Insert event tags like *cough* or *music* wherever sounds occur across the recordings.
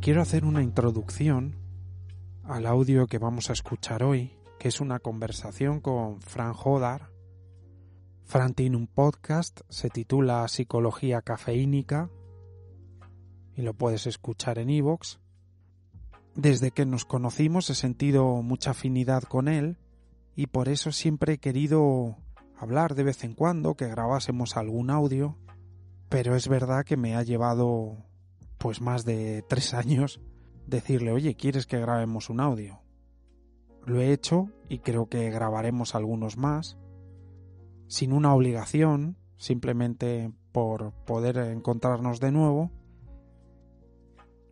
Quiero hacer una introducción al audio que vamos a escuchar hoy, que es una conversación con Fran Hodar. Fran tiene un podcast, se titula Psicología Cafeínica y lo puedes escuchar en iVoox. Desde que nos conocimos he sentido mucha afinidad con él y por eso siempre he querido hablar de vez en cuando, que grabásemos algún audio, pero es verdad que me ha llevado pues más de tres años decirle, oye, ¿quieres que grabemos un audio? Lo he hecho y creo que grabaremos algunos más, sin una obligación, simplemente por poder encontrarnos de nuevo.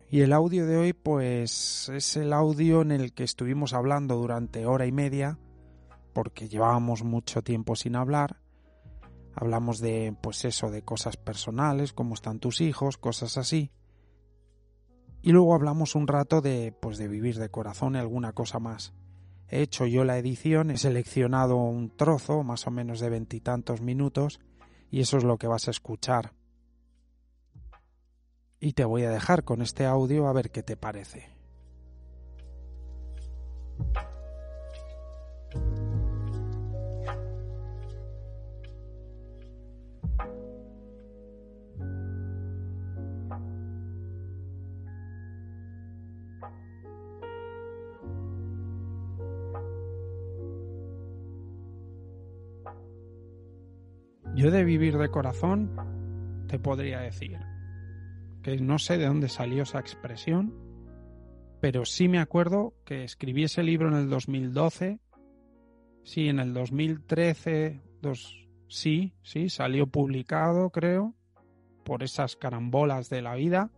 Y el audio de hoy, pues es el audio en el que estuvimos hablando durante hora y media, porque llevábamos mucho tiempo sin hablar. Hablamos de, pues eso, de cosas personales, cómo están tus hijos, cosas así. Y luego hablamos un rato de, pues de vivir de corazón y alguna cosa más. He hecho yo la edición, he seleccionado un trozo, más o menos de veintitantos minutos, y eso es lo que vas a escuchar. Y te voy a dejar con este audio a ver qué te parece. De vivir de corazón te podría decir que no sé de dónde salió esa expresión, pero sí me acuerdo que escribí ese libro en el 2012, sí, en el 2013, dos, sí, sí, salió publicado, creo, por esas carambolas de la vida.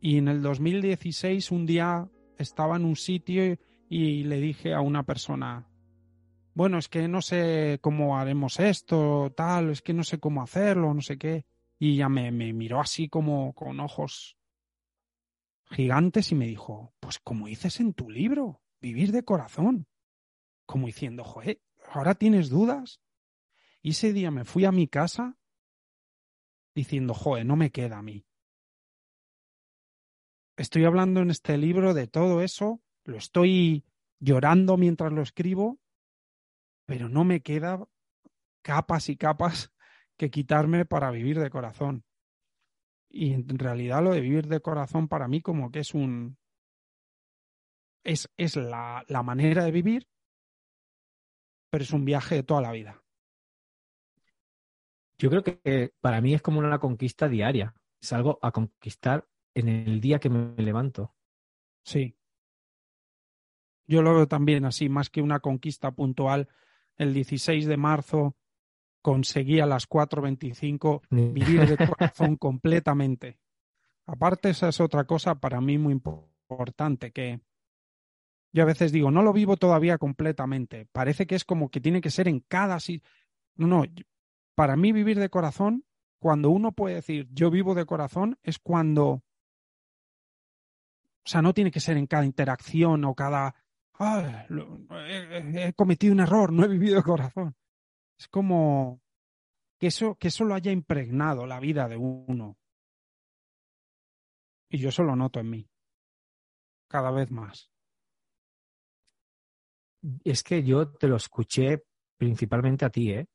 Y en el 2016 un día estaba en un sitio y le dije a una persona, bueno, es que no sé cómo haremos esto, tal, es que no sé cómo hacerlo, no sé qué. Y ya me, me miró así como con ojos gigantes y me dijo, pues como dices en tu libro, vivir de corazón. Como diciendo, joder, ahora tienes dudas. Y ese día me fui a mi casa diciendo, joder, no me queda a mí. Estoy hablando en este libro de todo eso, lo estoy llorando mientras lo escribo pero no me queda capas y capas que quitarme para vivir de corazón. Y en realidad lo de vivir de corazón para mí como que es un... es, es la, la manera de vivir, pero es un viaje de toda la vida. Yo creo que para mí es como una conquista diaria. Es algo a conquistar en el día que me levanto. Sí. Yo lo veo también así, más que una conquista puntual, el 16 de marzo conseguí a las 4.25 vivir de *laughs* corazón completamente. Aparte, esa es otra cosa para mí muy importante, que yo a veces digo, no lo vivo todavía completamente. Parece que es como que tiene que ser en cada... No, no, para mí vivir de corazón, cuando uno puede decir yo vivo de corazón, es cuando... O sea, no tiene que ser en cada interacción o cada he, cometido un error, no he vivido de corazón. Es como que eso, que eso lo haya impregnado la vida de uno. Y yo eso lo noto en mí, cada vez más. es que yo te lo escuché principalmente a ti, ¿eh?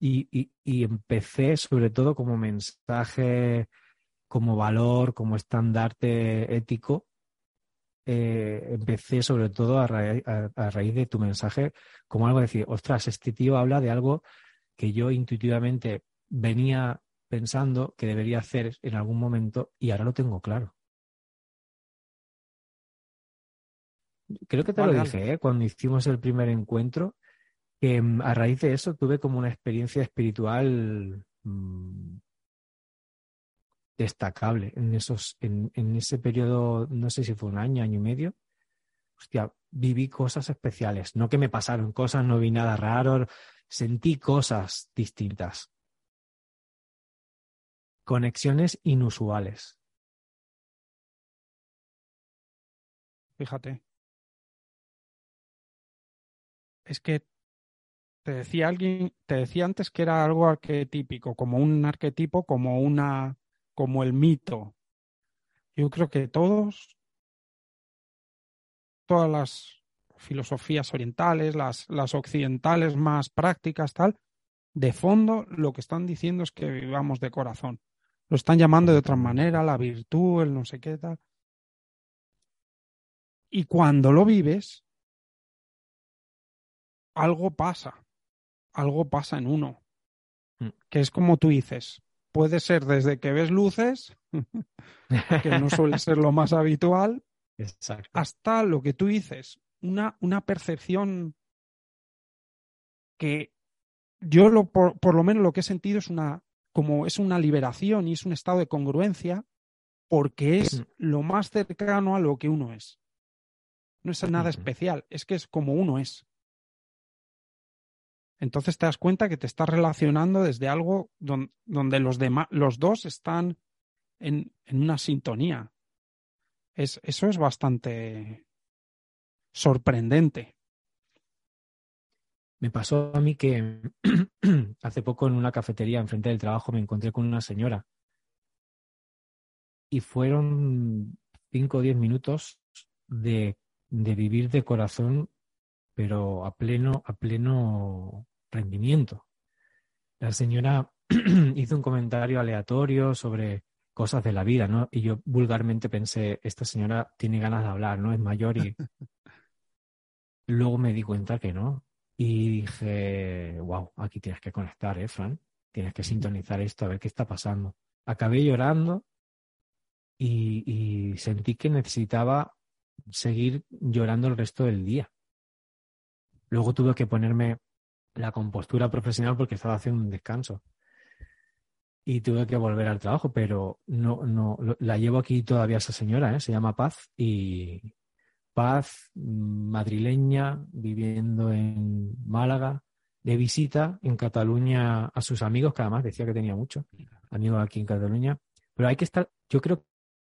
Y, y, y empecé sobre todo como mensaje, como valor, como estandarte ético. Eh, empecé sobre todo a, ra a, a, raíz de tu mensaje como algo de decir, ostras, este tío habla de algo que yo intuitivamente venía pensando que debería hacer en algún momento y ahora lo tengo claro. Creo que te lo dije ¿eh? cuando hicimos el primer encuentro, que mm, a raíz de eso tuve como una experiencia espiritual mmm, destacable en esos, en, en, ese periodo, no sé si fue un año, año y medio. Hostia, viví cosas especiales, no que me pasaron cosas, no vi nada raro, sentí cosas distintas. Conexiones inusuales. Fíjate. Es que te decía alguien, te decía antes que era algo arquetípico, como un arquetipo, como una, como el mito. Yo creo que todos, todas las filosofías orientales, las, las occidentales más prácticas, tal, de fondo lo que están diciendo es que vivamos de corazón. Lo están llamando de otra manera, la virtud, el no sé qué tal. Y cuando lo vives, algo pasa, algo pasa en uno, que es como tú dices, puede ser desde que ves luces, *laughs* que no suele ser lo más habitual, Exacto. hasta lo que tú dices, una, una percepción que yo lo, por, por, lo menos lo que he sentido es una como es una liberación y es un estado de congruencia porque es lo más cercano a lo que uno es. No es nada especial, es que es como uno es. Entonces te das cuenta que te estás relacionando desde algo don, donde los, los dos están en, una sintonía. Es, eso es bastante sorprendente. Me pasó a mí que *clears throat* hace poco en una cafetería enfrente del trabajo me encontré con una señora y fueron cinco o diez minutos de, de, vivir de corazón, pero a pleno, a pleno rendimiento. La señora *clears throat* hizo un comentario aleatorio sobre cosas de la vida, ¿no? Y yo vulgarmente pensé, esta señora tiene ganas de hablar, ¿no? Es mayor y *laughs* luego me di cuenta que no, y dije, wow, aquí tienes que conectar, ¿eh, Fran? Tienes que sintonizar esto, a ver qué está pasando. Acabé llorando y, y sentí que necesitaba seguir llorando el resto del día. Luego tuve que ponerme la compostura profesional porque estaba haciendo un descanso. Y tuve que volver al trabajo, pero no, no, la llevo aquí todavía esa señora, ¿eh? se llama Paz y, Paz, madrileña, viviendo en Málaga, de visita en Cataluña a sus amigos, que además decía que tenía muchos amigos aquí en Cataluña. Pero hay que estar, yo creo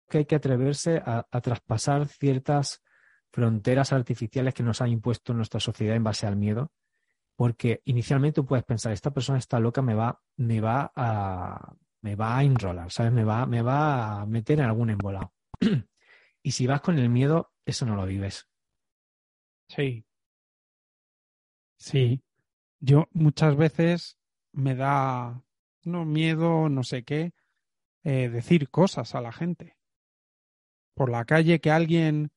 que hay que atreverse a, a traspasar ciertas fronteras artificiales que nos ha impuesto nuestra sociedad en base al miedo, porque inicialmente tú puedes pensar, esta persona está loca, me va, me va a, me va a enrolar, ¿sabes? Me va, me va a meter en algún embolado. *clears throat* y si vas con el miedo, eso no lo vives. Sí. Sí. Yo muchas veces me da no miedo, no sé qué, eh, decir cosas a la gente. Por la calle que alguien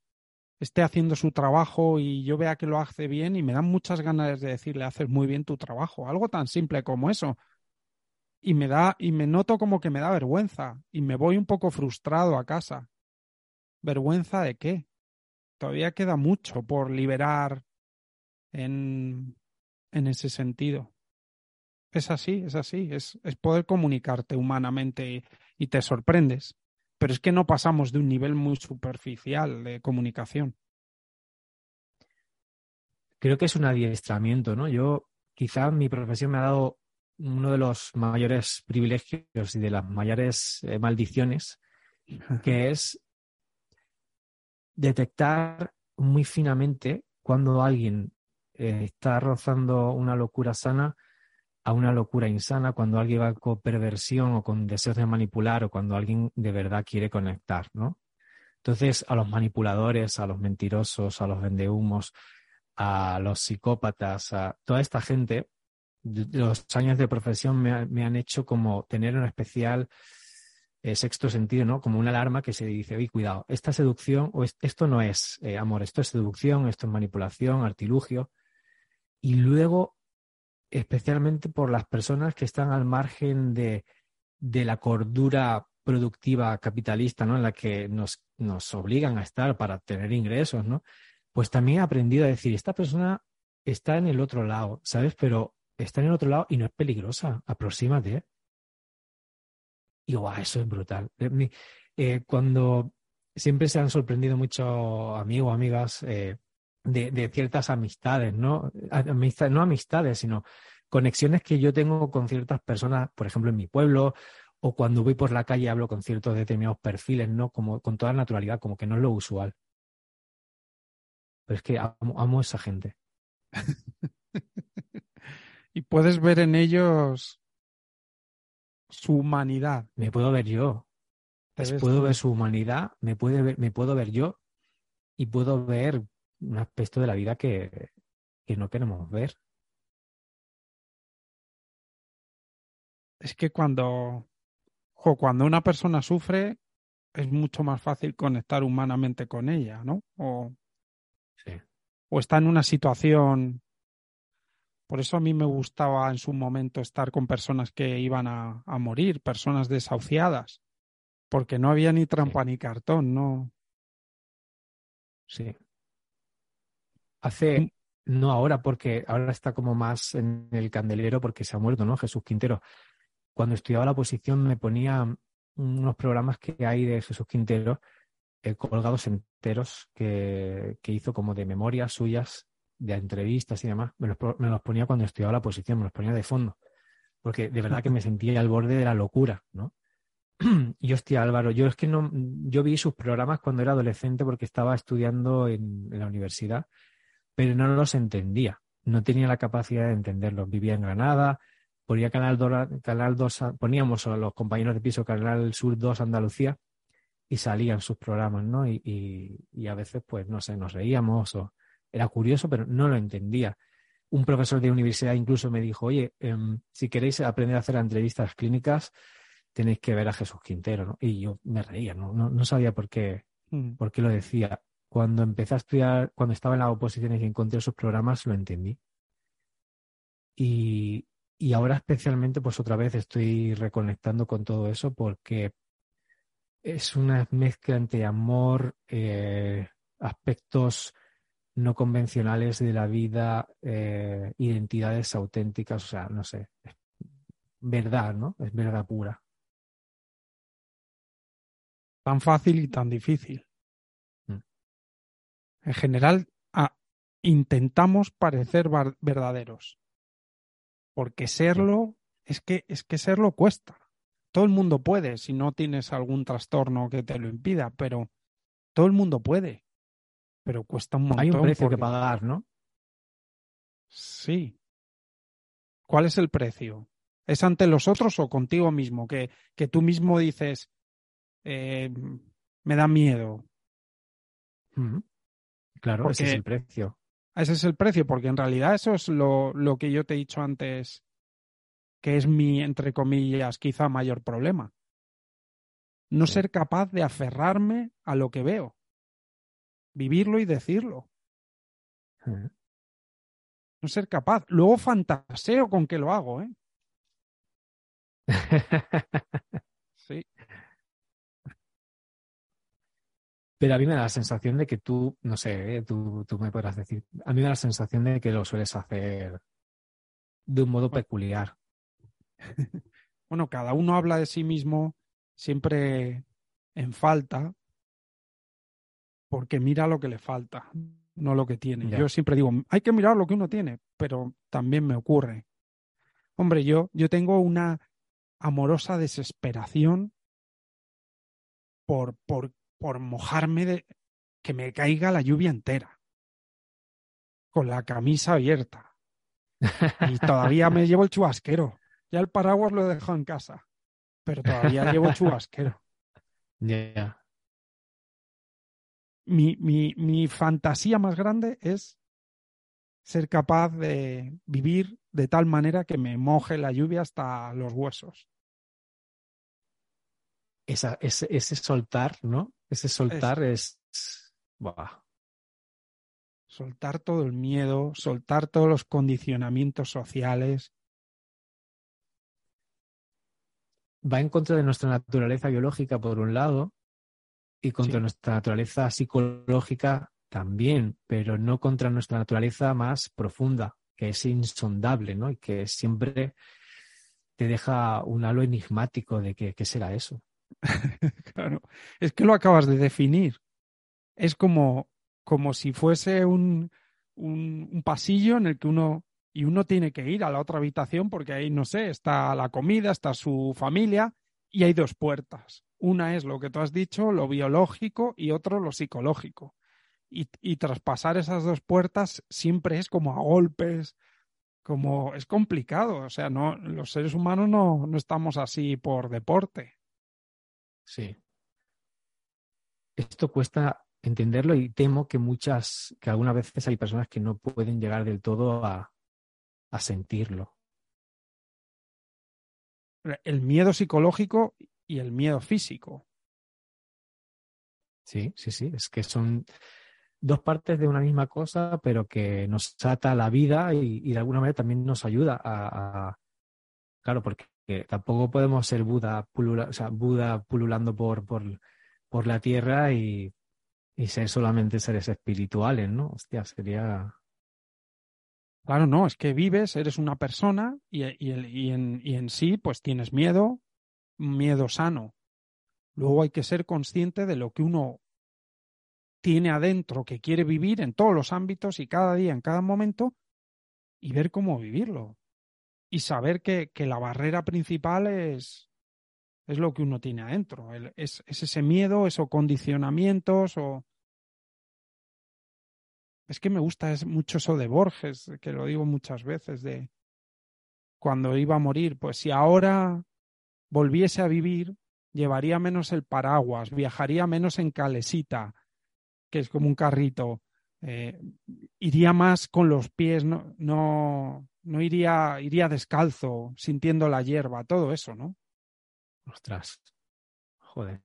esté haciendo su trabajo y yo vea que lo hace bien y me dan muchas ganas de decirle haces muy bien tu trabajo, algo tan simple como eso. Y me da y me noto como que me da vergüenza y me voy un poco frustrado a casa. ¿Vergüenza de qué? todavía queda mucho por liberar en, en ese sentido. Es así, es así, es, es poder comunicarte humanamente y, y, te sorprendes. Pero es que no pasamos de un nivel muy superficial de comunicación. Creo que es un adiestramiento, ¿no? Yo, quizá mi profesión me ha dado uno de los mayores privilegios y de las mayores eh, maldiciones, que es detectar muy finamente cuando alguien eh, está rozando una locura sana a una locura insana, cuando alguien va con perversión o con deseos de manipular o cuando alguien de verdad quiere conectar, ¿no? Entonces, a los manipuladores, a los mentirosos, a los vendehumos, a los psicópatas, a toda esta gente, los años de profesión me, han hecho como tener un especial eh, sexto sentido, ¿no? Como una alarma que se dice, oye, cuidado, esta seducción, o esto no es eh, amor, esto es seducción, esto es manipulación, artilugio. Y luego, especialmente por las personas que están al margen de, de la cordura productiva capitalista, ¿no? En la que nos, nos obligan a estar para tener ingresos, ¿no? Pues también he aprendido a decir, esta persona está en el otro lado, ¿sabes? Pero está en el otro lado y no es peligrosa, aproxímate. Y guau, eso es brutal. Eh, eh, cuando siempre se han sorprendido muchos amigos, amigas, eh, de, de, ciertas amistades, ¿no? no amistades, sino conexiones que yo tengo con ciertas personas, por ejemplo, en mi pueblo o cuando voy por la calle hablo con ciertos determinados perfiles, ¿no? Como con toda naturalidad, como que no es lo usual. Pero es que amo, amo a esa gente. *laughs* y puedes ver en ellos su humanidad. Me puedo ver yo. puedo ver su humanidad, me, puede ver, me puedo ver yo y puedo ver un aspecto de la vida que, que no queremos ver. Es que cuando cuando una persona sufre, es mucho más fácil conectar humanamente con ella, ¿no? O, o está en una situación. Por eso a mí me gustaba en su momento estar con personas que iban a, morir, personas desahuciadas, porque no había ni trampa ni cartón, ¿no? Sí. Hace, no ahora, porque ahora está como más en el candelero porque se ha muerto, ¿no? Jesús Quintero cuando estudiaba la oposición me ponía unos programas que hay de Jesús Quintero eh, colgados enteros que, que, hizo como de memorias suyas, de entrevistas y demás. Me los, me los ponía cuando estudiaba la oposición, me los ponía de fondo, porque de verdad que me sentía al borde de la locura, ¿no? *clears throat* y hostia, Álvaro, yo es que no, yo vi sus programas cuando era adolescente porque estaba estudiando en la universidad, pero no los entendía, no tenía la capacidad de entenderlos. Vivía en Granada, ponía Canal 2, Canal 2, poníamos a los compañeros de piso Canal Sur 2 Andalucía y salían sus programas, ¿no? Y, y, a veces, pues, no sé, nos reíamos o era curioso, pero no lo entendía. Un profesor de universidad incluso me dijo, oye, em, si queréis aprender a hacer entrevistas clínicas, tenéis que ver a Jesús Quintero, ¿no? Y yo me reía, ¿no? No, sabía por qué, mm. por qué lo decía. Cuando empecé a estudiar, cuando estaba en la oposición y encontré sus programas, lo entendí. Y, y ahora especialmente, pues otra vez estoy reconectando con todo eso porque es una mezcla entre amor, eh, aspectos no convencionales de la vida, eh, identidades auténticas, o sea, no sé, verdad, ¿no? Es verdad pura. Tan fácil y tan difícil. En general, ah, intentamos parecer verdaderos porque serlo es que es que serlo cuesta. Todo el mundo puede si no tienes algún trastorno que te lo impida, pero todo el mundo puede. Pero cuesta un montón. Hay un precio que pagar, ¿no? Sí. ¿Cuál es el precio? ¿Es ante los otros o contigo mismo? Que, que tú mismo dices, eh, me da miedo. Claro, ese es el precio. Ese es el precio, porque en realidad eso es lo, lo que yo te he dicho antes, que es mi, entre comillas, quizá mayor problema. No ser capaz de aferrarme a lo que veo. Vivirlo y decirlo. No ser capaz. Luego fantaseo con que lo hago, ¿eh? *laughs* sí. Pero a mí me da la sensación de que tú, no sé, eh, tú, tú, me podrás decir, a mí me da la sensación de que lo sueles hacer de un modo peculiar. *laughs* bueno, cada uno habla de sí mismo siempre en falta, porque mira lo que le falta, no lo que tiene. Yo siempre digo, hay que mirar lo que uno tiene, pero también me ocurre. Hombre, yo, yo tengo una amorosa desesperación por, por por mojarme de que me caiga la lluvia entera, con la camisa abierta. Y todavía me llevo el chubasquero. Ya el paraguas lo he dejado en casa, pero todavía llevo el chubasquero. *laughs* Ya. Mi, mi, mi fantasía más grande es ser capaz de vivir de tal manera que me moje la lluvia hasta los huesos. Esa, ese, ese soltar, ¿no? Ese soltar es... Soltar todo el miedo, soltar todos los condicionamientos sociales. Va en contra de nuestra naturaleza biológica, por un lado, y contra Sí. nuestra naturaleza psicológica también, pero no contra nuestra naturaleza más profunda, que es insondable, ¿no? Y que siempre te deja un halo enigmático de que, qué será eso. *laughs* Claro, es que lo acabas de definir. Es como, como si fuese un, un, pasillo en el que uno, y uno tiene que ir a la otra habitación porque ahí, no sé, está la comida, está su familia y hay dos puertas. Una es lo que tú has dicho, lo biológico, y otro lo psicológico. Y, y traspasar esas dos puertas siempre es como a golpes, como es complicado. O sea, no, los seres humanos no, no estamos así por deporte. Sí. Esto cuesta entenderlo y temo que muchas, que algunas veces hay personas que no pueden llegar del todo a, a sentirlo. el miedo psicológico y el miedo físico. Sí, sí, sí. Es que son dos partes de una misma cosa, pero que nos ata a la vida y, y de alguna manera también nos ayuda a, a- claro, porque tampoco podemos ser Buda, pulula- o sea, Buda pululando por, por, por la tierra y, y ser solamente seres espirituales, ¿no? Hostia, sería. Claro, no, es que vives, eres una persona y, y y en, y en sí pues tienes miedo, miedo sano. Luego hay que ser consciente de lo que uno tiene adentro, que quiere vivir en todos los ámbitos y cada día, en cada momento, y ver cómo vivirlo. Y saber que, que la barrera principal es, es lo que uno tiene adentro. es, es ese miedo, esos condicionamientos o... Es que me gusta mucho eso de Borges, que lo digo muchas veces, de cuando iba a morir, pues si ahora volviese a vivir, llevaría menos el paraguas, viajaría menos en calesita, que es como un carrito, eh, iría más con los pies, no, no, no iría, iría descalzo, sintiendo la hierba, todo eso, ¿no? Ostras. Joder.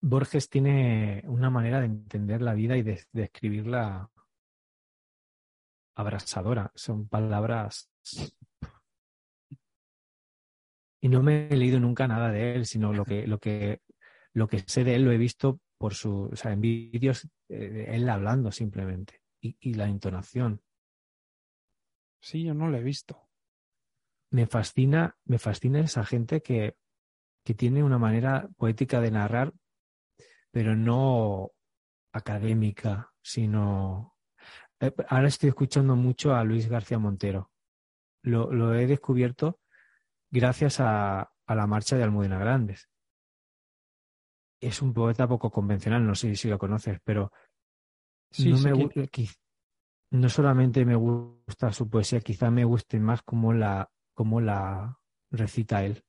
Borges tiene una manera de entender la vida y de, escribirla abrasadora. Son palabras. Y no me he leído nunca nada de él, sino lo que, lo que, lo que sé de él lo he visto por su, o sea, en vídeos eh, él hablando simplemente. Y la entonación. Sí, yo no lo he visto. Me fascina, me fascina esa gente que, que tiene una manera poética de narrar, pero no académica, sino... Eh, Ahora estoy escuchando mucho a Luis García Montero. Lo, lo he descubierto gracias a, a la marcha de Almudena Grandes. Es un poeta poco convencional, no sé si lo conoces, pero Sí, no, sé me quiz- no solamente me gusta su poesía, quizá me guste más cómo la, cómo la recita él.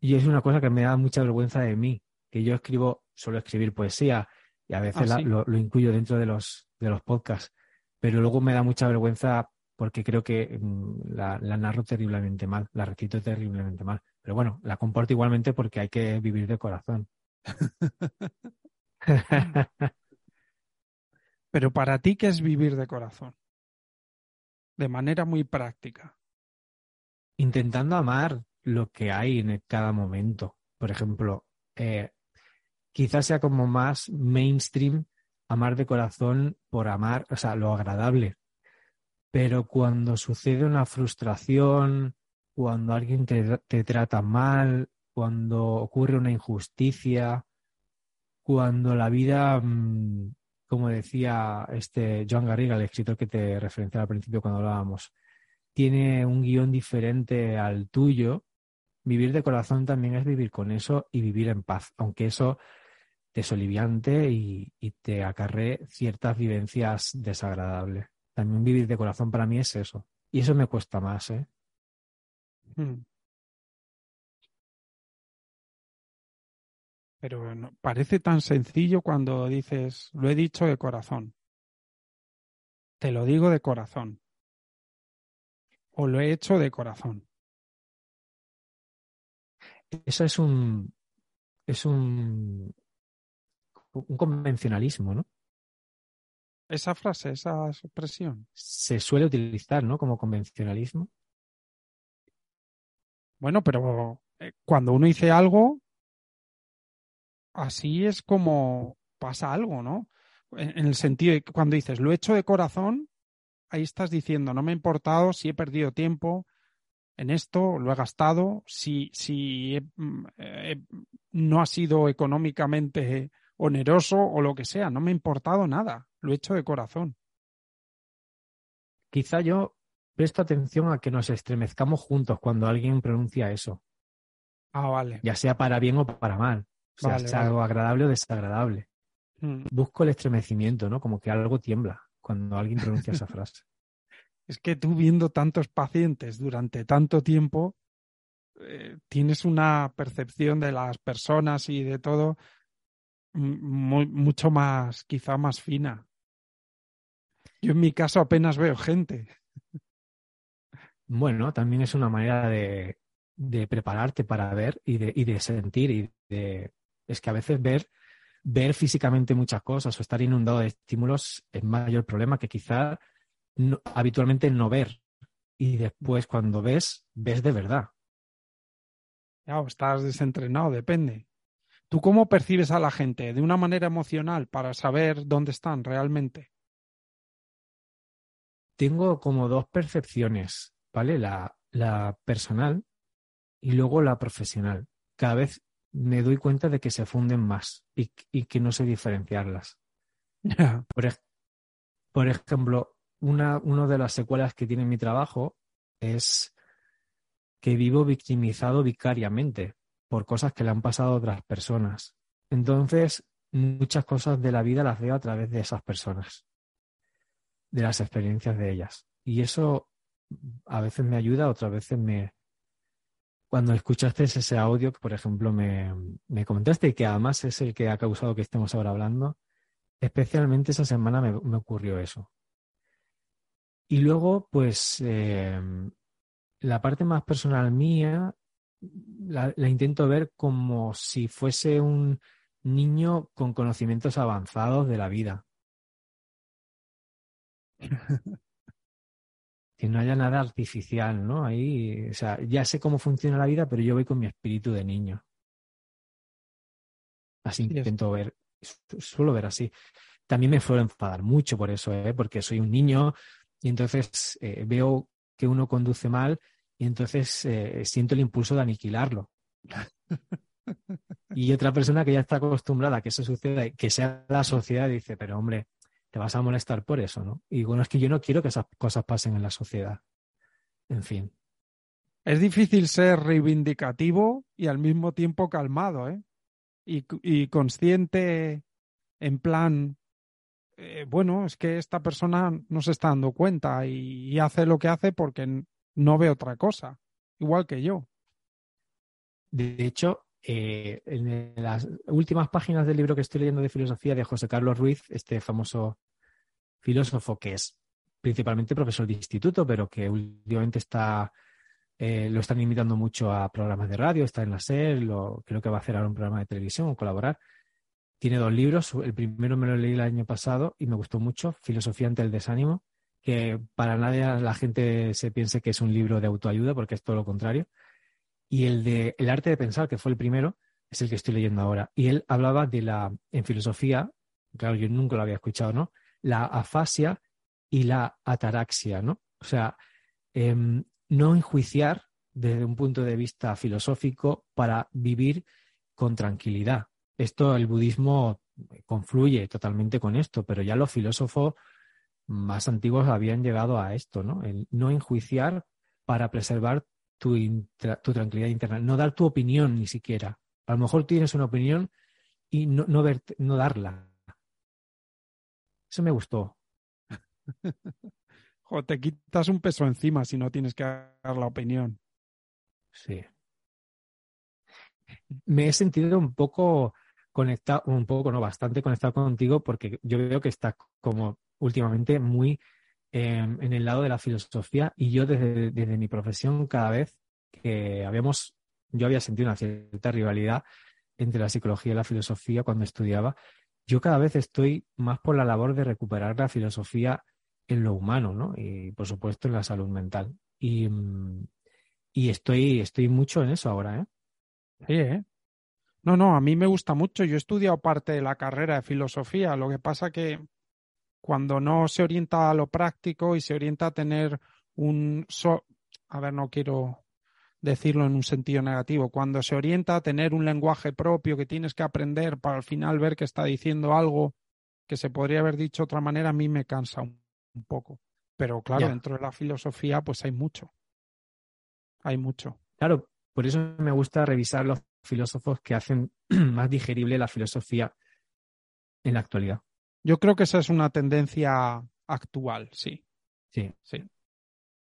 Y es una cosa que me da mucha vergüenza de mí, que yo escribo, suelo escribir poesía y a veces Ah, la- sí. lo, lo incluyo dentro de los, de los podcasts, pero luego me da mucha vergüenza porque creo que mm, la, la narro terriblemente mal, la recito terriblemente mal. Pero bueno, la comporto igualmente porque hay que vivir de corazón. *laughs* *laughs* Pero para ti, ¿qué es vivir de corazón? De manera muy práctica. intentando amar lo que hay en cada momento. Por ejemplo, eh, quizás sea como más mainstream amar de corazón por amar, o sea, lo agradable. Pero cuando sucede una frustración, cuando alguien te, trata mal, cuando ocurre una injusticia, cuando la vida, mm, como decía este Joan Garriga, el escritor que te referenciaba al principio cuando hablábamos, tiene un guion diferente al tuyo, vivir de corazón también es vivir con eso y vivir en paz, aunque eso te soliviante y, te acarree ciertas vivencias desagradables. También vivir de corazón para mí es eso. Y eso me cuesta más, ¿eh? Mm. Pero no- parece tan sencillo cuando dices, lo he dicho de corazón. te lo digo de corazón. O lo he hecho de corazón. Eso es un, es un, un convencionalismo, ¿no? Esa frase, esa expresión. Se suele utilizar, ¿no? Como convencionalismo. Bueno, pero eh, cuando uno dice algo, así es como pasa algo, ¿no? En, el sentido de que cuando dices lo he hecho de corazón, ahí estás diciendo no me ha importado si he perdido tiempo en esto, lo he gastado, si, si mm, no ha sido económicamente oneroso o lo que sea, no me ha importado nada, lo he hecho de corazón. Quizá yo presto atención a que nos estremezcamos juntos cuando alguien pronuncia eso. Ah, vale. Ya sea para bien o para mal. O sea, sea algo agradable o desagradable. Mm. Busco el estremecimiento, ¿no? Como que algo tiembla cuando alguien pronuncia esa frase. *laughs* Es que tú viendo tantos pacientes durante tanto tiempo, eh, tienes una percepción de las personas y de todo mucho más, quizá más fina. Yo en mi caso apenas veo gente. Bueno, también es una manera de, de prepararte para ver y de, y de sentir. Y de, es que a veces ver, ver físicamente muchas cosas o estar inundado de estímulos es mayor problema que quizá habitualmente no ver. Y después cuando ves, ves de verdad. Ya, o estás desentrenado, depende. ¿Tú cómo percibes a la gente? ¿De una manera emocional para saber dónde están realmente? Tengo como dos percepciones, ¿vale? La, la personal y luego la profesional. Cada vez me doy cuenta de que se funden más y, y que no sé diferenciarlas. Por, por, ejemplo, una, una de las secuelas que tiene mi trabajo es que vivo victimizado vicariamente por cosas que le han pasado a otras personas. Entonces, muchas cosas de la vida las veo a través de esas personas, de las experiencias de ellas. Y eso a veces me ayuda, otras veces me... Cuando escuchaste ese audio, que por ejemplo me, me comentaste y que además es el que ha causado que estemos ahora hablando, especialmente esa semana me, ocurrió eso. Y luego, pues, eh, la parte más personal mía la, intento ver como si fuese un niño con conocimientos avanzados de la vida. *laughs* que no haya nada artificial, ¿no? Ahí, o sea, ya sé cómo funciona la vida, pero yo voy con mi espíritu de niño. Así intento ver, suelo ver así. También me suelo enfadar mucho por eso, ¿eh? porque soy un niño y entonces eh, veo que uno conduce mal y entonces eh, siento el impulso de aniquilarlo. *laughs* y otra persona que ya está acostumbrada a que eso suceda, que sea la sociedad, dice, pero hombre, te vas a molestar por eso, ¿no? Y bueno, es que yo no quiero que esas cosas pasen en la sociedad. En fin. Es difícil ser reivindicativo y al mismo tiempo calmado, ¿eh? Y, consciente en plan, eh, bueno, es que esta persona no se está dando cuenta y hace lo que hace porque no ve otra cosa, igual que yo. De hecho, eh, en las últimas páginas del libro que estoy leyendo de filosofía de José Carlos Ruiz, este famoso filósofo que es principalmente profesor de instituto, pero que últimamente está eh, lo están invitando mucho a programas de radio, está en la SER, lo, creo que va a hacer ahora un programa de televisión o colaborar. Tiene dos libros, el primero me lo leí el año pasado y me gustó mucho, Filosofía ante el desánimo, que para nadie la gente se piense que es un libro de autoayuda, porque es todo lo contrario. Y el de El arte de pensar, que fue el primero, es el que estoy leyendo ahora. Y él hablaba de la, en filosofía, claro, yo nunca lo había escuchado, ¿no? La afasia y la ataraxia, ¿no? O sea, em, no enjuiciar desde un punto de vista filosófico para vivir con tranquilidad. Esto, el budismo confluye totalmente con esto, pero ya los filósofos más antiguos habían llegado a esto, ¿no? El no enjuiciar para preservar tu, tranquilidad interna, no dar tu opinión ni siquiera. A lo mejor tienes una opinión y no, no darla. Eso me gustó. *laughs* jo, te quitas un peso encima si no tienes que dar la opinión. Sí. Me he sentido un poco conectado, un poco, no, bastante conectado contigo porque yo veo que estás como últimamente muy en el lado de la filosofía y yo desde, desde mi profesión cada vez que habíamos, yo había sentido una cierta rivalidad entre la psicología y la filosofía cuando estudiaba, yo cada vez estoy más por la labor de recuperar la filosofía en lo humano, ¿no? Y por supuesto en la salud mental. Y, mm, y estoy, estoy mucho en eso ahora, ¿eh? Sí, ¿eh? No, no, a mí me gusta mucho. Yo he estudiado parte de la carrera de filosofía. Lo que pasa que cuando no se orienta a lo práctico y se orienta a tener un... A ver, no quiero decirlo en un sentido negativo. Cuando se orienta a tener un lenguaje propio que tienes que aprender para al final ver que está diciendo algo que se podría haber dicho de otra manera, a mí me cansa un, poco. Pero claro, dentro de la filosofía pues hay mucho. Hay mucho. Claro, por eso me gusta revisar los filósofos que hacen *clears throat* más digerible la filosofía en la actualidad. Yo creo que esa es una tendencia actual, sí. Sí. Sí.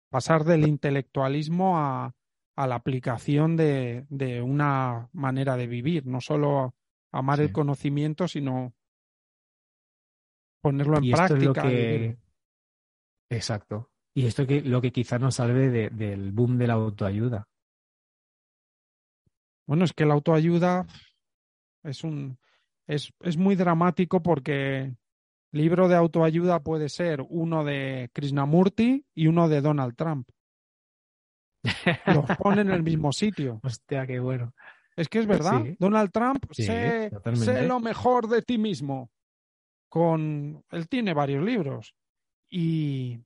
Pasar del intelectualismo a, a la aplicación de, de, una manera de vivir, no solo amar el conocimiento, sino ponerlo en práctica. Exacto. Y esto es lo que quizás nos salve del boom de la autoayuda. Bueno, es que la autoayuda es un es, es muy dramático porque libro de autoayuda puede ser uno de Krishnamurti y uno de Donald Trump. Los pone en el mismo sitio. *laughs* Hostia, qué bueno. Es que es verdad. Donald Trump, sé, lo mejor de ti mismo. Con. Él tiene varios libros. Y.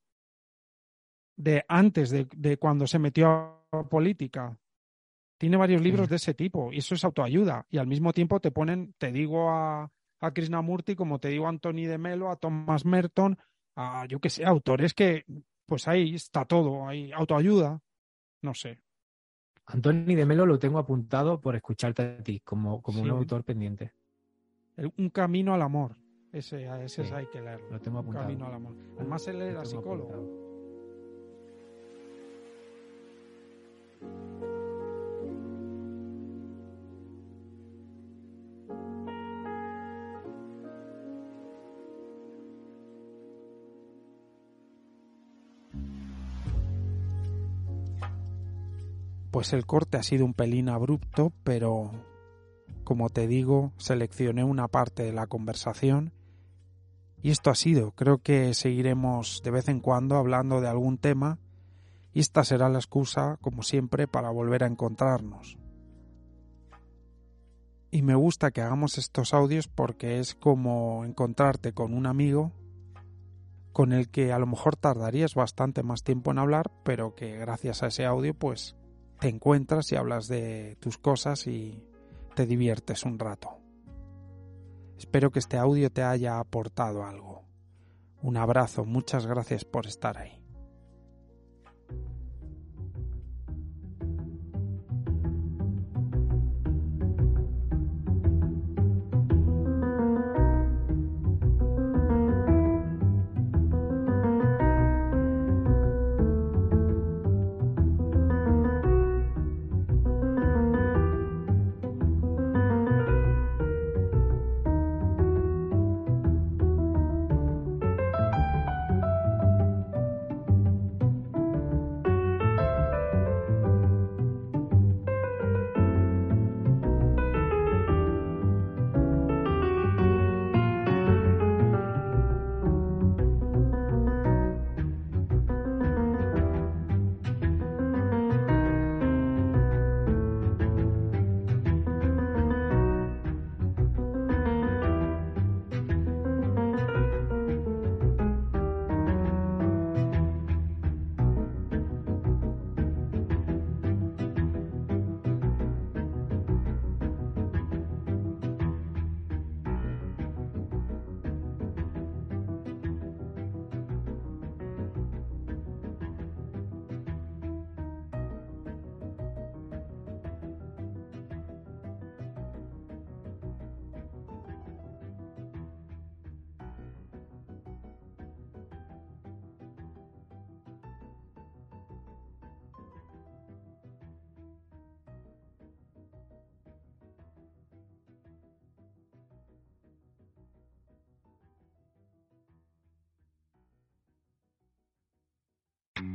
De antes de, de cuando se metió a política. Tiene varios libros de ese tipo. Y eso es autoayuda. Y al mismo tiempo te ponen, te digo a, a Krishnamurti, como te digo a Anthony de Melo, a Thomas Merton, a yo que sé, autores que. Pues ahí está todo. Hay autoayuda no sé. Antonio de Melo lo tengo apuntado por escucharte a ti, como, como un autor pendiente. un camino al amor. Ese, ese hay que leerlo. Lo tengo apuntado. Un camino al amor. Además, él era psicólogo. Pues el corte ha sido un pelín abrupto, pero como te digo, seleccioné una parte de la conversación y esto ha sido. Creo que seguiremos de vez en cuando hablando de algún tema y esta será la excusa, como siempre, para volver a encontrarnos. Y me gusta que hagamos estos audios porque es como encontrarte con un amigo con el que a lo mejor tardarías bastante más tiempo en hablar, pero que gracias a ese audio pues te encuentras y hablas de tus cosas y te diviertes un rato. Espero que este audio te haya aportado algo. Un abrazo, muchas gracias por estar ahí.